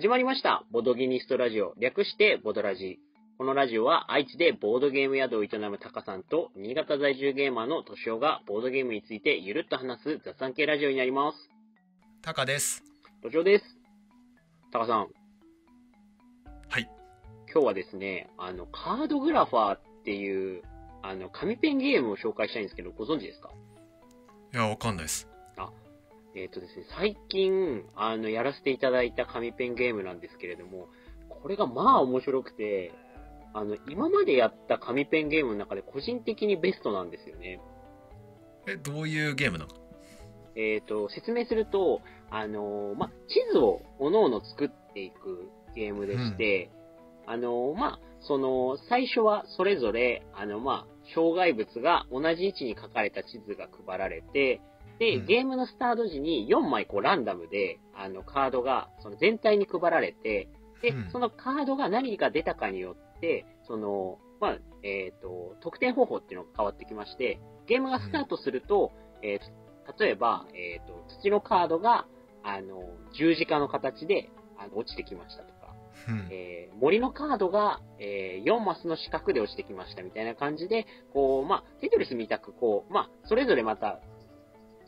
始まりました。ボドギニストラジオ。略してボドラジ。このラジオは愛知でボードゲーム宿を営むタカさんと新潟在住ゲーマーのトシオがボードゲームについてゆるっと話す雑談系ラジオになります。タカです。トシオです。タカさん。はい。今日はですね、あの、カードグラファーっていう、あの、紙ペンゲームを紹介したいんですけど、ご存知ですか？いや、わかんないです。えっ、とですね、最近、あの、やらせていただいた紙ペンゲームなんですけれども、これがまあ面白くて、あの、今までやった紙ペンゲームの中で個人的にベストなんですよね。え、どういうゲームなの？えっ、と、説明すると、あのまあ、地図を各々作っていくゲームでして、あのまあ、その、最初はそれぞれ、あの、まあ、障害物が同じ位置に書かれた地図が配られて、で、うんゲームのスタート時に4枚こうランダムで、あの、カードが、その全体に配られて、でうん、そのカードが何が出たかによって、その、まあ、えっ、と、得点方法っていうのが変わってきまして、ゲームがスタートすると、えーと例えば、えっ、と、土のカードが、あの、十字架の形で、あの、落ちてきましたとか、うん。えー森のカードが、え4マスの四角で落ちてきましたみたいな感じで、こう、まあ、テトリスみたく、こう、まあ、それぞれまた、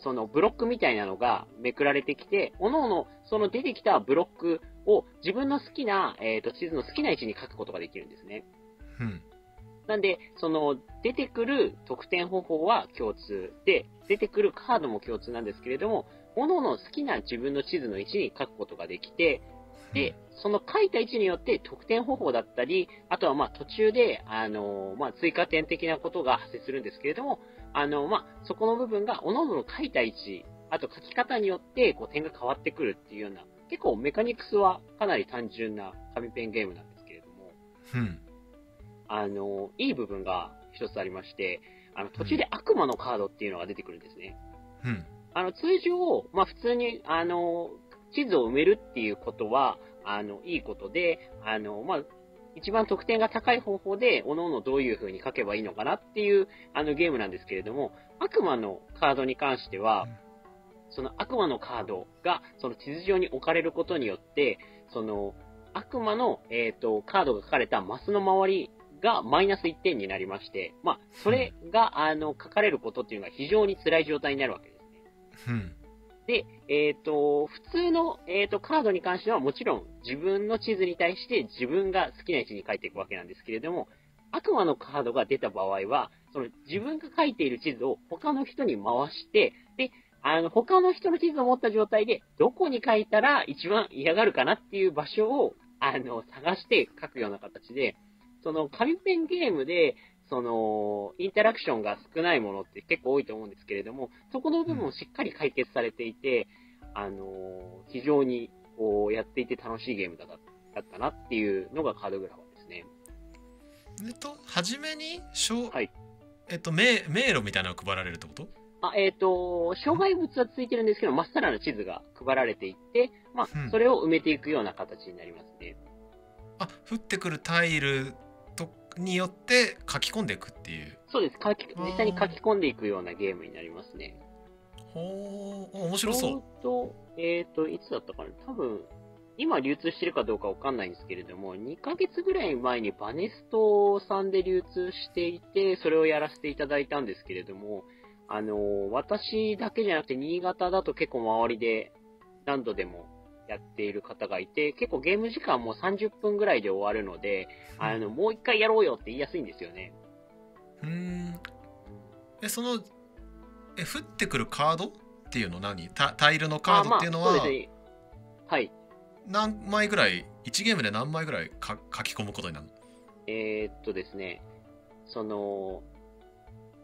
そのブロックみたいなのがめくられてきて、おのおの、その出てきたブロックを自分の好きな、えっ、と、地図の好きな位置に書くことができるんですね。うん。なんで、その、出てくる得点方法は共通で、出てくるカードも共通なんですけれども、各々好きな自分の地図の位置に書くことができて、で、その書いた位置によって得点方法だったり、あとはまあ途中で、あの、まあ追加点的なことが発生するんですけれども、あの、まあそこの部分が各々の書いた位置、あと書き方によってこう点が変わってくるっていうような、結構メカニクスはかなり単純な紙ペンゲームなんですけれども、うん。あの、いい部分が一つありまして、あの、途中で悪魔のカードっていうのが出てくるんですね。うん。あの、通常、まあ普通に、あの、地図を埋めるっていうことは、あの、いいことで、あの、まあ、一番得点が高い方法で、各々どういう風に書けばいいのかなっていう、あの、ゲームなんですけれども、悪魔のカードに関してはうん、その悪魔のカードが、その地図上に置かれることによって、その、悪魔の、えっ、と、カードが書かれたマスの周りがマイナス1点になりまして、まあ、それが、あの、書かれることっていうのが非常に辛い状態になるわけですね。うん。で、えっ、と、普通の、えっ、と、カードに関してはもちろん自分の地図に対して自分が好きな位置に書いていくわけなんですけれども、悪魔のカードが出た場合は、その自分が書いている地図を他の人に回して、で、あの、他の人の地図を持った状態で、どこに書いたら一番嫌がるかなっていう場所を、あの、探して書くような形で、その、紙ペンゲームで、その、インタラクションが少ないものって結構多いと思うんですけれども、そこの部分もしっかり解決されていて、あのー非常に、こう、やっていて楽しいゲームだっただったなっていうのがカードグラファーですね。えっと、初めに、しょうはいえっと、迷迷路みたいなのが配られるってこと？あ、えっ、と、障害物はついてるんですけど、まっさらな地図が配られていって、まあ、うんそれを埋めていくような形になりますね。あ、降ってくるタイルとによって書き込んでいくっていう。そうです。書き実際に書き込んでいくようなゲームになりますね。ほー、面白そう。ちょうど、えっ、と、いつだったかな多分、今流通してるかどうかわかんないんですけれども、2ヶ月ぐらい前にバネストさんで流通していて、それをやらせていただいたんですけれども、あの、私だけじゃなくて、新潟だと結構周りで何度でもやっている方がいて、結構ゲーム時間も30分ぐらいで終わるので、あの、もう一回やろうよって言いやすいんですよね。うーん。え、その、え、降ってくるカードっていうの何？タタイルのカードっていうのはあまあ、ね。はい。何枚ぐらい、1ゲームで何枚ぐらいか書き込むことになるの？えーっとですね、その、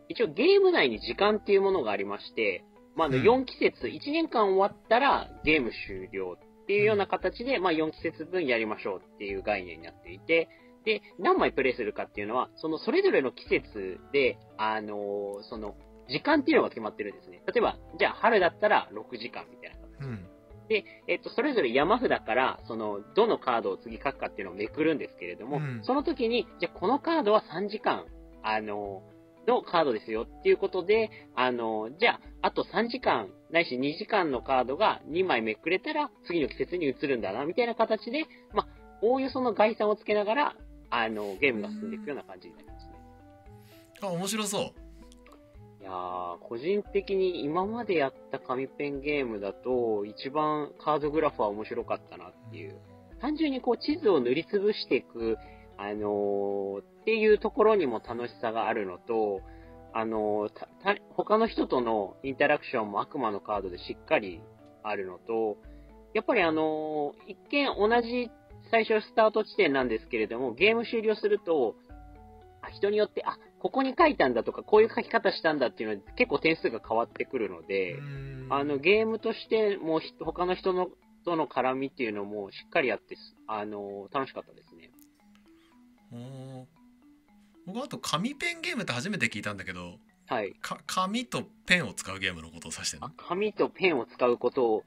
一応ゲーム内に時間っていうものがありまして、まあ、あのうん4季節、1年間終わったらゲーム終了っていうような形で、まあ、4季節分やりましょうっていう概念になっていて、で、何枚プレイするかっていうのは、そのそれぞれの季節で、あのその、時間っていうのが決まってるんですね。例えば、じゃあ春だったら6時間みたいな形。うん。で、えっと、それぞれ山札から、その、どのカードを次書くかっていうのをめくるんですけれども、うんその時に、じゃあこのカードは3時間、あの、のカードですよっていうことで、あの、じゃあ、あと3時間、ないし2時間のカードが2枚めくれたら、次の季節に移るんだな、みたいな形で、まあ、おおよその概算をつけながら、あの、ゲームが進んでいくような感じになりますね。あ面白そういやー、個人的に今までやった紙ペンゲームだと、一番カードグラフは面白かったなっていう。単純にこう地図を塗りつぶしていく、あのーっていうところにも楽しさがあるのと、あのーたた他の人とのインタラクションも悪魔のカードでしっかりあるのと、やっぱりあのー一見同じ最初スタート地点なんですけれども、ゲーム終了すると、あ人によって、あ、ここに書いたんだとか、こういう書き方したんだっていうのは結構点数が変わってくるので、あの、ゲームとしてもひ他の人のとの絡みっていうのもしっかりやってす、あの、楽しかったですね。僕あと紙ペンゲームって初めて聞いたんだけどはい。か紙とペンを使うゲームのことを指してるの？あ紙とペンを使うことを、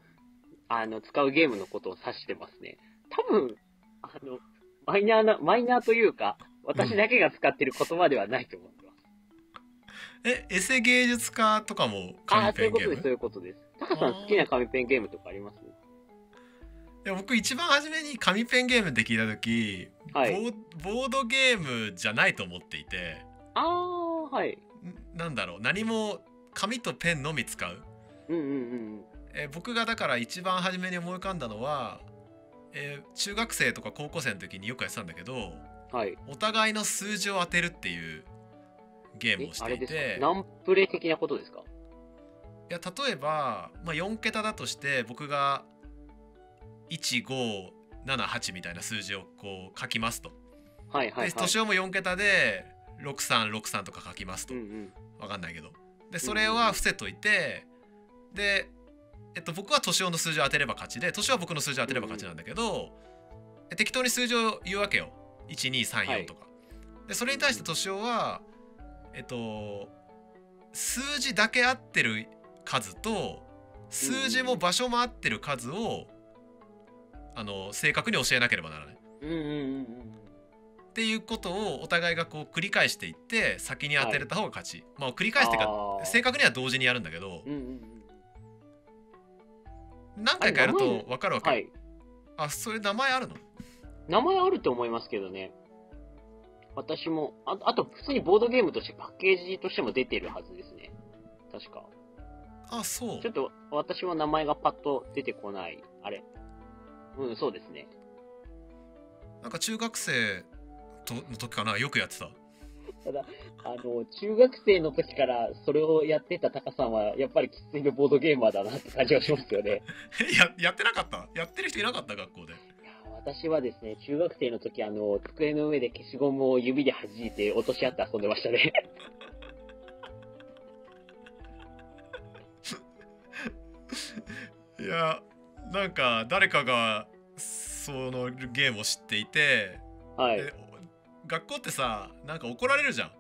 あの、使うゲームのことを指してますね。多分、あの、マイナーな、マイナーというか、私だけが使ってる言葉ではないと思ってます。えエセ芸術家とかもあ紙あ、そういうことです、そうペンゲーム？いうことです。タカさん好きな紙ペンゲームとかあります？いや僕一番初めに紙ペンゲームって聞いた時、はい。ボードゲームじゃないと思っていてああ、はい。んなんだろう何も紙とペンのみ使ううんうんうん。えー僕がだから一番初めに思い浮かんだのは、えー中学生とか高校生の時によくやってたんだけどはい。お互いの数字を当てるっていうゲームをしていてか？ナンプレ的なことですか？いや例えば、まあ、4桁だとして僕が1578みたいな数字をこう書きますと。はいはいはい。で年をも4桁で6363とか書きますと。うんうん。わかんないけど。でそれは伏せといてで、えっと、僕は年男の数字を当てれば勝ちで年は僕の数字を当てれば勝ちなんだけど、え適当に数字を言うわけよ。1234とか、でそれに対して年男はえっと数字だけ合ってる数と数字も場所も合ってる数をあの正確に教えなければならないうんうんうんうん。っていうことをお互いがこう繰り返していって先に当てれた方が勝ち、まあ繰り返してか正確には同時にやるんだけどうんうんうん。何回かやると分かるわけ、はい。あそれ名前あるの？名前あると思いますけどね。私も、ああと普通にボードゲームとしてパッケージとしても出てるはずですね。確か。あそうちょっと私も名前がパッと出てこない。あれ。うん、そうですね。なんか中学生との時かなよくやってたただ、あの、中学生の時からそれをやってたタカさんは、やっぱりきついのボードゲーマーだなって感じがしますよね。え ややってなかった？やってる人いなかった学校で私はですね、中学生の時、あの、机の上で消しゴムを指で弾いて落とし合って遊んでましたね。いやなんか誰かがそのゲームを知っていて、はい。で学校ってさなんか怒られるじゃん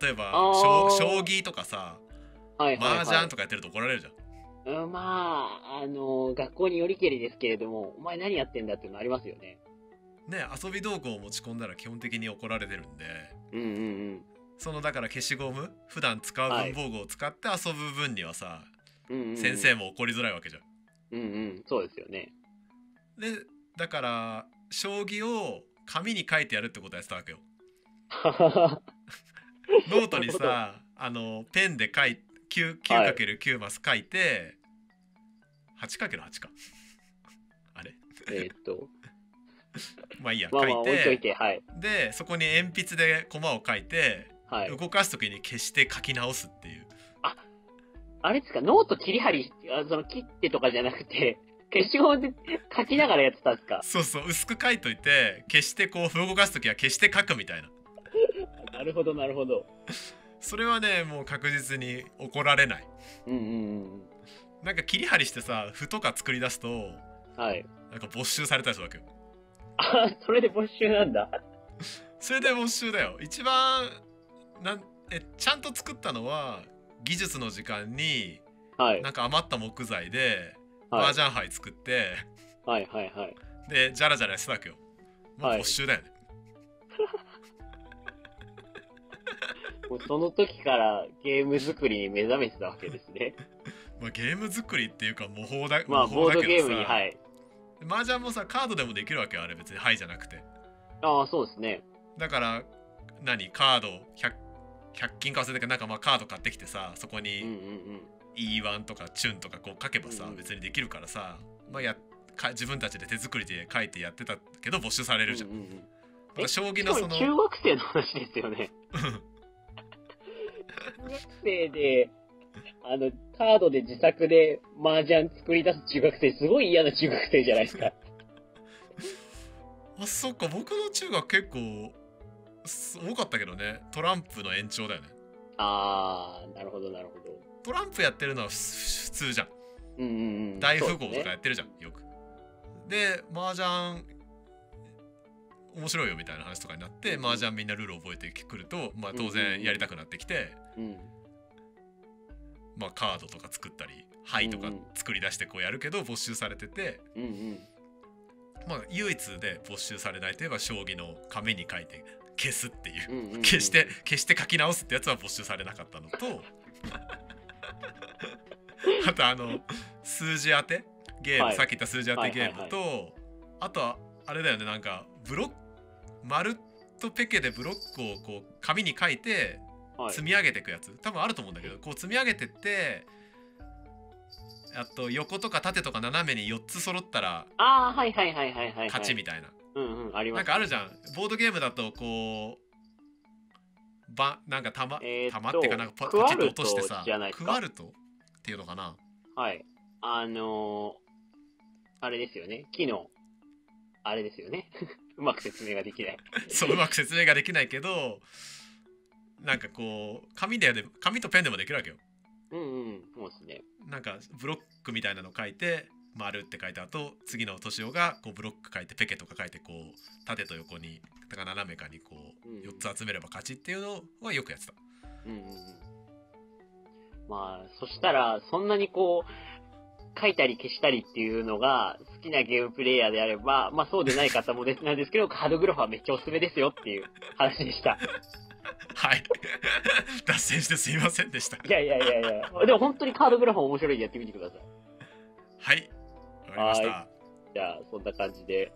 例えば将将棋とかさはいはい、はい。麻雀とかやってると怒られるじゃんうん、まあ、あの、学校によりけりですけれども、お前何やってんだっていうのありますよね。ね遊び道具を持ち込んだら基本的に怒られてるんでうんうんうん。そのだから消しゴム普段使う文房具を使って遊ぶ分にはさ、うんうんうん、先生も怒りづらいわけじゃん。うんうん、そうですよね。でだから将棋を紙に書いてやるってことやってたわけよ。ノートにさあのペンで書い 9- はい 9×9 マス書いて 8×8 か。あれ？えーっと、まあいいや、まあまあ書いてて、はい。でそこに鉛筆でコマを書いて、はい。動かす時に消して書き直すっていう。あれですか、ノート切り張り、あその切ってとかじゃなくて、消しゴムで書きながらやってたんですか？そうそう薄く書いといて消してこう動かす時は消して書くみたいな なるほど、なるほど。それはねもう確実に怒られないうんうんうん。なんか切り張りしてさ譜とか作り出すとはい。なんか没収されたりするわけよあ、それで没収なんだ。それで没収だよ一番なんえちゃんと作ったのは技術の時間にはい。なんか余った木材ではい麻雀牌作って、はいはいはい。でジャラジャラしてたわけよもうはい没収だよね、もうその時からゲーム作りに目覚めてたわけですね。まあ、ゲーム作りっていうか模倣だまあ、模ボード倣だけどさゲームに、はい。麻雀もさカードでもできるわけよあれ別に「はい」じゃなくてああ、そうですね。だから何？カード 100, 100均か忘れたけどなんかまあカード買ってきてさそこにうん E1 とかチュンとかこう書けばさ、うんうん別にできるからさ、まあ、やか自分たちで手作りで書いてやってたけど没収されるじゃん、うんうんうんまあ将棋のその中学生の話ですよね。中学生で、あの、カードで自作で麻雀作り出す中学生、すごい嫌な中学生じゃないですか。あそっか僕の中学結構す多かったけどねトランプの延長だよねあー、なるほど、なるほど。トランプやってるのはふ普通じゃんうんうんうん。大富豪とかやってるじゃん、よくで麻雀面白いよみたいな話とかになって麻雀みんなルール覚えてくると、まあ、当然やりたくなってきて、うん。まあ、カードとか作ったり「はい」とかうんうん作り出してこうやるけど没収されてて、うんうん。まあ、唯一で没収されないといえば将棋の紙に書いて消すっていう。うんうんうん。消して消して書き直すってやつは没収されなかったのと。あとあの数字当て？ゲーム、はい。さっき言った数字当てゲームと、はいあとはあれだよね。なんかブロック丸とペケでブロックをこう紙に書いてはい。積み上げていくやつ、多分あると思うんだけどこう積み上げてってあと横とか縦とか斜めに4つ揃ったらあー、はいはいはいはいはいはい。勝ちみたいな、うんうん、あります。なんかあるじゃんボードゲームだとこうばなんか玉、えーっと玉ってかなんかパパチッと落としてさクワルトっていうのかな？はい。あのー、あれですよね。昨日、あれですよね。うまく説明ができない。そううまく説明ができないけどなんかこう紙で紙とペンでもできるわけようんうん、そうですね。なんかブロックみたいなの書いて丸って書いた後次の年男がこうブロック書いてペケとか書いてこう縦と横にだから斜めかにこううん4つ集めれば勝ちっていうのはよくやってたうんうんうん。まあ、そしたら、そんなにこう、書いたり消したりっていうのが好きなゲームプレイヤーであれば、まあそうでない方もです なんですけど、カードグラファーめっちゃおすすめですよっていう話でした。はい 脱線してすいませんでしたいやいやいやいや。でも本当にカードグラフ面白いんでやってみてください。はいりました。じゃあ、そんな感じで、